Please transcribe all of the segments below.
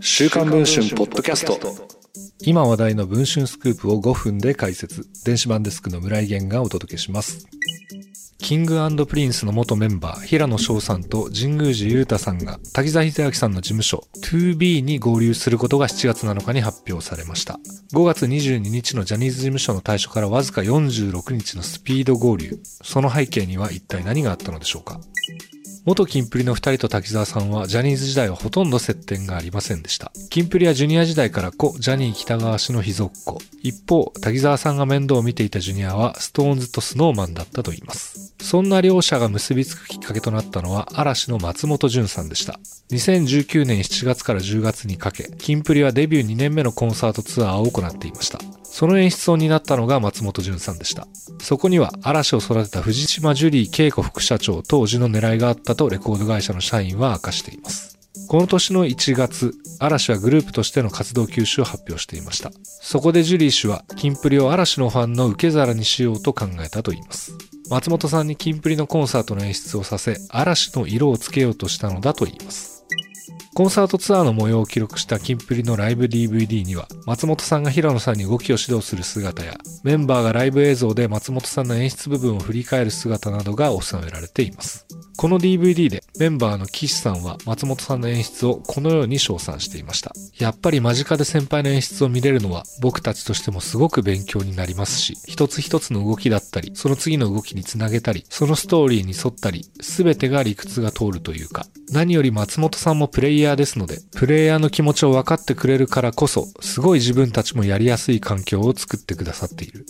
週刊文春ポッドキャスト。今話題の文春スクープを5分で解説。電子版デスクの村井弦がお届けします。 King & Prince の元メンバー平野紫耀さんと神宮寺勇太さんが滝沢秀明さんの事務所 2B に合流することが7月7日に発表されました。5月22日のジャニーズ事務所の退所からわずか46日のスピード合流。その背景には一体何があったのでしょうか。元キンプリの二人と滝沢さんはジャニーズ時代はほとんど接点がありませんでした。キンプリはジュニア時代から故ジャニー喜多川氏の秘蔵っ子。一方、滝沢さんが面倒を見ていたジュニアは SixTONES と Snow Man だったと言います。そんな両者が結びつくきっかけとなったのは嵐の松本潤さんでした。2019年7月から10月にかけ、キンプリはデビュー2年目のコンサートツアーを行っていました。その演出を担ったのが松本潤さんでした。そこには嵐を育てた藤島ジュリー恵子副社長当時の狙いがあったとレコード会社の社員は明かしています。この年の1月、嵐はグループとしての活動休止を発表していました。そこでジュリー氏は、キンプリを嵐のファンの受け皿にしようと考えたといいます。松本さんにキンプリのコンサートの演出をさせ、嵐の色をつけようとしたのだといいます。コンサートツアーの模様を記録したキンプリのライブ DVD には、松本さんが平野さんに動きを指導する姿や、メンバーがライブ映像で松本さんの演出部分を振り返る姿などが収められています。この DVD でメンバーの岸さんは松本さんの演出をこのように称賛していました。やっぱり間近で先輩の演出を見れるのは僕たちとしてもすごく勉強になりますし、一つ一つの動きだったり、その次の動きにつなげたり、そのストーリーに沿ったり、すべてが理屈が通るというか、何より松本さんもプレイヤーですので、プレイヤーの気持ちを分かってくれるからこそ、すごい自分たちもやりやすい環境を作ってくださっている。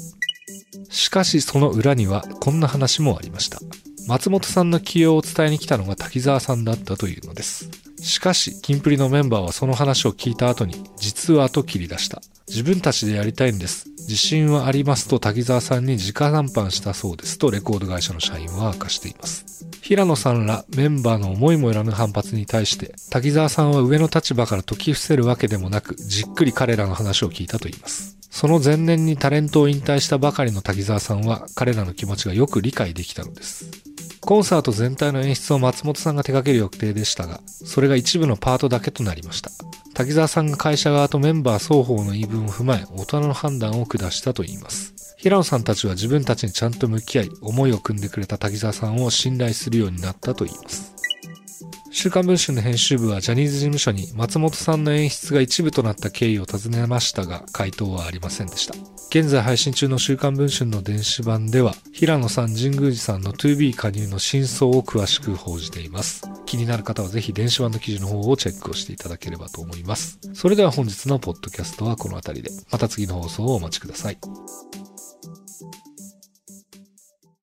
しかしその裏にはこんな話もありました。松本さんの起用を伝えに来たのが滝沢さんだったというのです。しかし、キンプリのメンバーはその話を聞いた後に、実はと切り出した。自分たちでやりたいんです。自信はありますと滝沢さんに直談判したそうですとレコード会社の社員は明かしています。平野さんらメンバーの思いもよらぬ反発に対して、滝沢さんは上の立場から解き伏せるわけでもなく、じっくり彼らの話を聞いたと言います。その前年にタレントを引退したばかりの滝沢さんは彼らの気持ちがよく理解できたのです。コンサート全体の演出を松本さんが手掛ける予定でしたが、それが一部のパートだけとなりました。滝沢さんが会社側とメンバー双方の言い分を踏まえ、大人の判断を下したといいます。平野さんたちは自分たちにちゃんと向き合い、思いを組んでくれた滝沢さんを信頼するようになったといいます。週刊文春の編集部はジャニーズ事務所に松本さんの演出が一部となった経緯を尋ねましたが、回答はありませんでした。現在配信中の週刊文春の電子版では、平野さん、神宮寺さんの 2B 加入の真相を詳しく報じています。気になる方はぜひ電子版の記事の方をチェックをしていただければと思います。それでは本日のポッドキャストはこの辺りで、また次の放送をお待ちください。